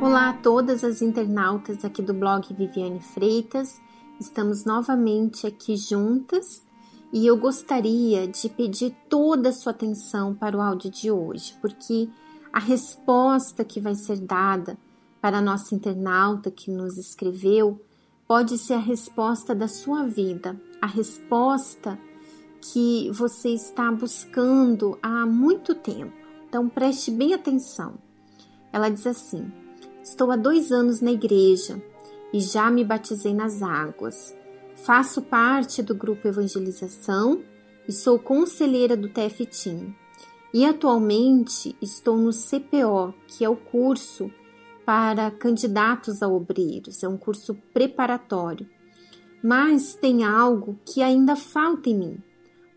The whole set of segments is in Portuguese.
Olá a todas as internautas aqui do blog Viviane Freitas. Estamos novamente aqui juntas e eu gostaria de pedir toda a sua atenção para o áudio de hoje, porque a resposta que vai ser dada para a nossa internauta que nos escreveu pode ser a resposta da sua vida, a resposta que você está buscando há muito tempo. Então preste bem atenção. Ela diz assim: Estou há dois anos na igreja e já me batizei nas águas. Faço parte do grupo Evangelização e sou conselheira do TFTIM. E atualmente estou no CPO, que é o curso para candidatos a obreiros, é um curso preparatório. Mas tem algo que ainda falta em mim: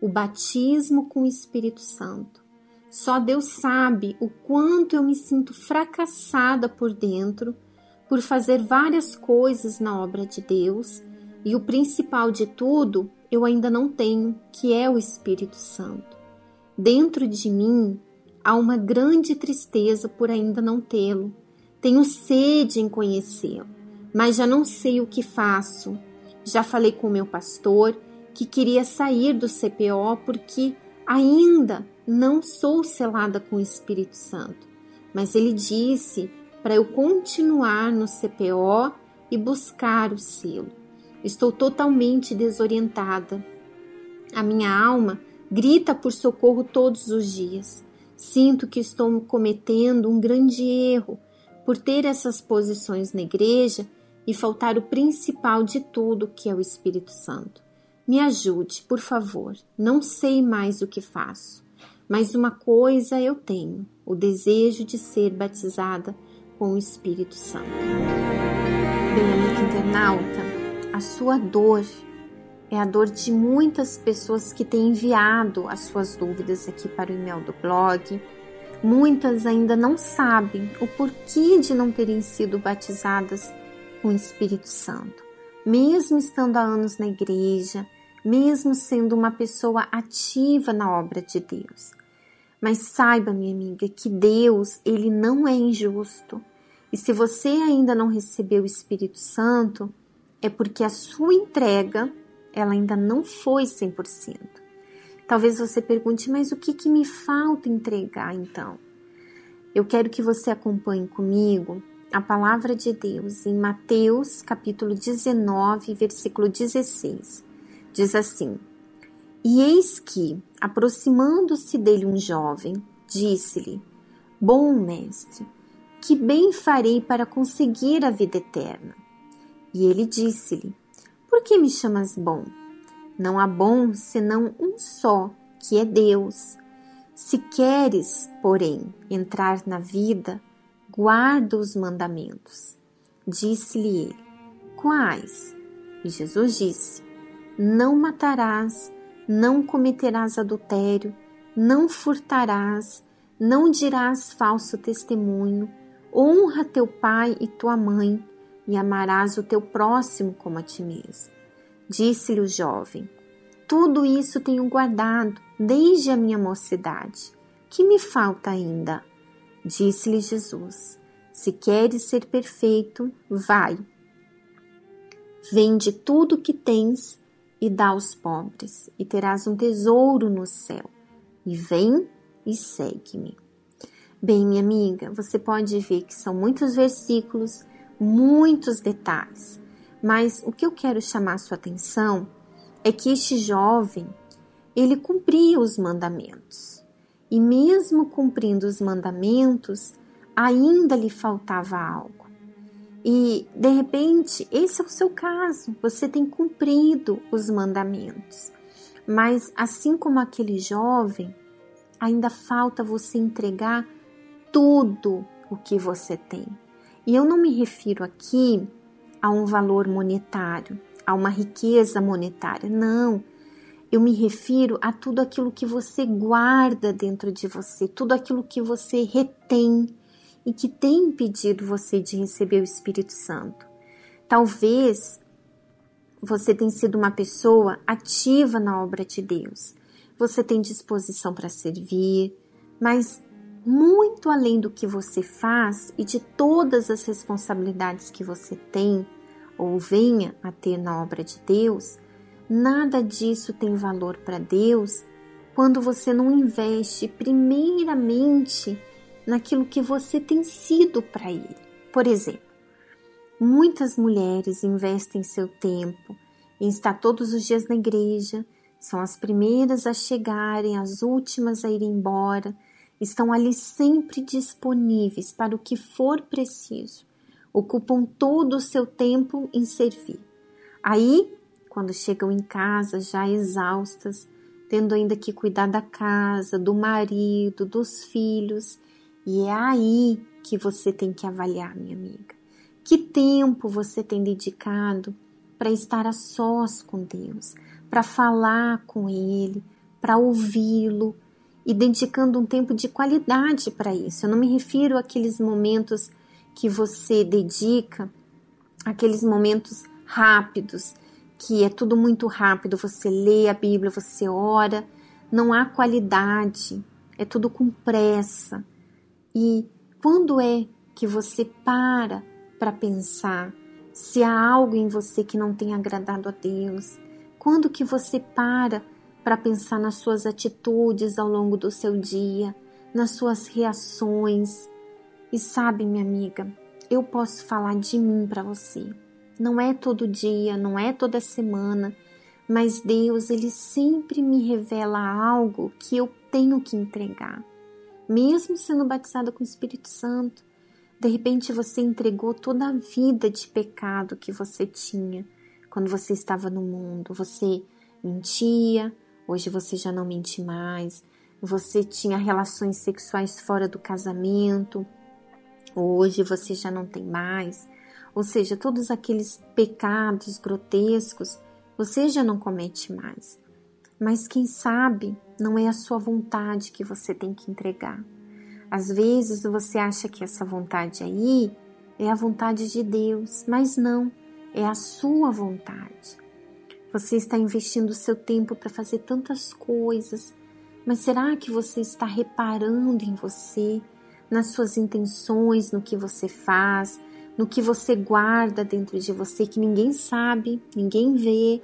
o batismo com o Espírito Santo. Só Deus sabe o quanto eu me sinto fracassada por dentro por fazer várias coisas na obra de Deus e o principal de tudo eu ainda não tenho, que é o Espírito Santo. Dentro de mim há uma grande tristeza por ainda não tê-lo. Tenho sede em conhecê-lo, mas já não sei o que faço. Já falei com meu pastor que queria sair do CPO porque ainda não sou selada com o Espírito Santo. Mas ele disse para eu continuar no CPO e buscar o selo. Estou totalmente desorientada. A minha alma grita por socorro todos os dias. Sinto que estou cometendo um grande erro por ter essas posições na igreja e faltar o principal de tudo, que é o Espírito Santo. Me ajude, por favor. Não sei mais o que faço, mas uma coisa eu tenho: o desejo de ser batizada com o Espírito Santo. Bem, amigo internauta, a sua dor é a dor de muitas pessoas que têm enviado as suas dúvidas aqui para o e-mail do blog. Muitas ainda não sabem o porquê de não terem sido batizadas com o Espírito Santo. Mesmo estando há anos na igreja, mesmo sendo uma pessoa ativa na obra de Deus. Mas saiba, minha amiga, que Deus, ele não é injusto. E se você ainda não recebeu o Espírito Santo, é porque a sua entrega ela ainda não foi 100%. Talvez você pergunte, mas o que, que me falta entregar então? Eu quero que você acompanhe comigo a palavra de Deus em Mateus capítulo 19, versículo 16. Diz assim: E eis que, aproximando-se dele um jovem, disse-lhe: Bom mestre, que bem farei para conseguir a vida eterna? E ele disse-lhe: Por que me chamas bom? Não há bom senão um só, que é Deus. Se queres, porém, entrar na vida, guarda os mandamentos. Disse-lhe ele: Quais? E Jesus disse: Não matarás, não cometerás adultério, não furtarás, não dirás falso testemunho, honra teu pai e tua mãe e amarás o teu próximo como a ti mesmo. Disse-lhe o jovem: Tudo isso tenho guardado desde a minha mocidade. Que me falta ainda? Disse-lhe Jesus: Se queres ser perfeito, vai. Vende tudo o que tens e dá aos pobres, e terás um tesouro no céu. E vem e segue-me. Bem, minha amiga, você pode ver que são muitos versículos muitos detalhes, mas o que eu quero chamar sua atenção é que este jovem, ele cumpria os mandamentos. E mesmo cumprindo os mandamentos, ainda lhe faltava algo. E de repente, esse é o seu caso, você tem cumprido os mandamentos. Mas assim como aquele jovem, ainda falta você entregar tudo o que você tem. E eu não me refiro aqui a um valor monetário, a uma riqueza monetária, não. Eu me refiro a tudo aquilo que você guarda dentro de você, tudo aquilo que você retém e que tem impedido você de receber o Espírito Santo. Talvez você tenha sido uma pessoa ativa na obra de Deus. Você tem disposição para servir, mas muito além do que você faz e de todas as responsabilidades que você tem ou venha a ter na obra de Deus, nada disso tem valor para Deus quando você não investe primeiramente naquilo que você tem sido para Ele. Por exemplo, muitas mulheres investem seu tempo em estar todos os dias na igreja, são as primeiras a chegarem, as últimas a ir embora, estão ali sempre disponíveis para o que for preciso, ocupam todo o seu tempo em servir. Aí, quando chegam em casa já exaustas, tendo ainda que cuidar da casa, do marido, dos filhos, e é aí que você tem que avaliar, minha amiga. Que tempo você tem dedicado para estar a sós com Deus, para falar com Ele, para ouvi-lo e dedicando um tempo de qualidade para isso. Eu não me refiro àqueles momentos que você dedica, aqueles momentos rápidos, que é tudo muito rápido. Você lê a Bíblia, você ora, não há qualidade, é tudo com pressa. E quando é que você para para pensar se há algo em você que não tem agradado a Deus? Quando que você para para pensar nas suas atitudes ao longo do seu dia, nas suas reações? E sabe, minha amiga, eu posso falar de mim para você. Não é todo dia, não é toda semana, mas Deus, ele sempre me revela algo que eu tenho que entregar. Mesmo sendo batizada com o Espírito Santo, de repente você entregou toda a vida de pecado que você tinha quando você estava no mundo. Você mentia, hoje você já não mente mais. Você tinha relações sexuais fora do casamento, hoje você já não tem mais. Ou seja, todos aqueles pecados grotescos você já não comete mais. Mas quem sabe não é a sua vontade que você tem que entregar. Às vezes você acha que essa vontade aí é a vontade de Deus, mas não, é a sua vontade. Você está investindo o seu tempo para fazer tantas coisas, mas será que você está reparando em você, nas suas intenções, no que você faz, no que você guarda dentro de você que ninguém sabe, ninguém vê,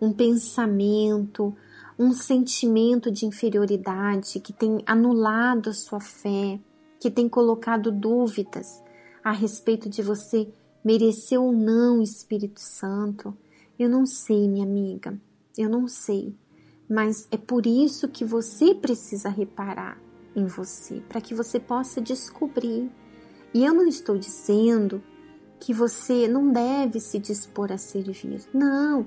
um pensamento, um sentimento de inferioridade que tem anulado a sua fé, que tem colocado dúvidas a respeito de você merecer ou não o Espírito Santo. Eu não sei, minha amiga, eu não sei, mas é por isso que você precisa reparar em você, para que você possa descobrir. E eu não estou dizendo que você não deve se dispor a servir. Não,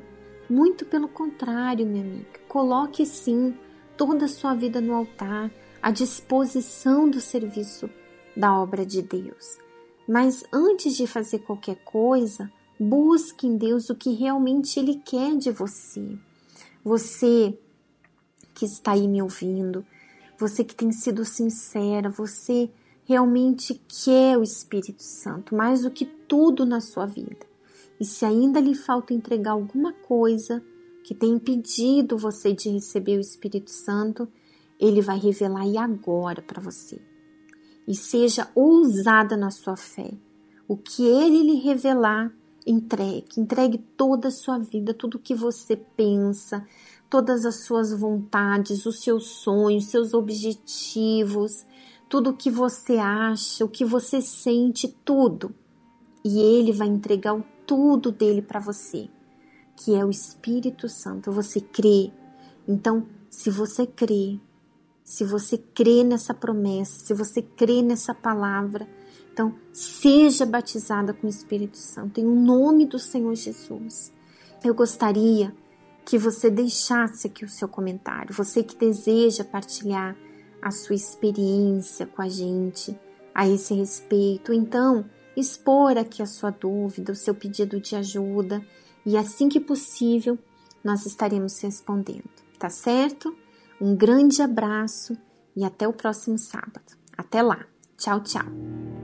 muito pelo contrário, minha amiga. Coloque sim toda a sua vida no altar, à disposição do serviço da obra de Deus. Mas antes de fazer qualquer coisa, busque em Deus o que realmente Ele quer de você. Você que está aí me ouvindo, você que tem sido sincera, você realmente quer o Espírito Santo mais do que tudo na sua vida. E se ainda lhe falta entregar alguma coisa que tem impedido você de receber o Espírito Santo, ele vai revelar e agora para você. E seja ousada na sua fé. O que ele lhe revelar, entregue. Entregue toda a sua vida, tudo o que você pensa, todas as suas vontades, os seus sonhos, seus objetivos, tudo o que você acha, o que você sente, tudo. E ele vai entregar o tudo dele para você, que é o Espírito Santo. Você crê. Então, se você crê, se você crê nessa promessa, se você crê nessa palavra, então seja batizada com o Espírito Santo em nome do Senhor Jesus. Eu gostaria que você deixasse aqui o seu comentário. Você que deseja partilhar a sua experiência com a gente a esse respeito, então expor aqui a sua dúvida, o seu pedido de ajuda e assim que possível nós estaremos respondendo, tá certo? Um grande abraço e até o próximo sábado. Até lá. Tchau, tchau.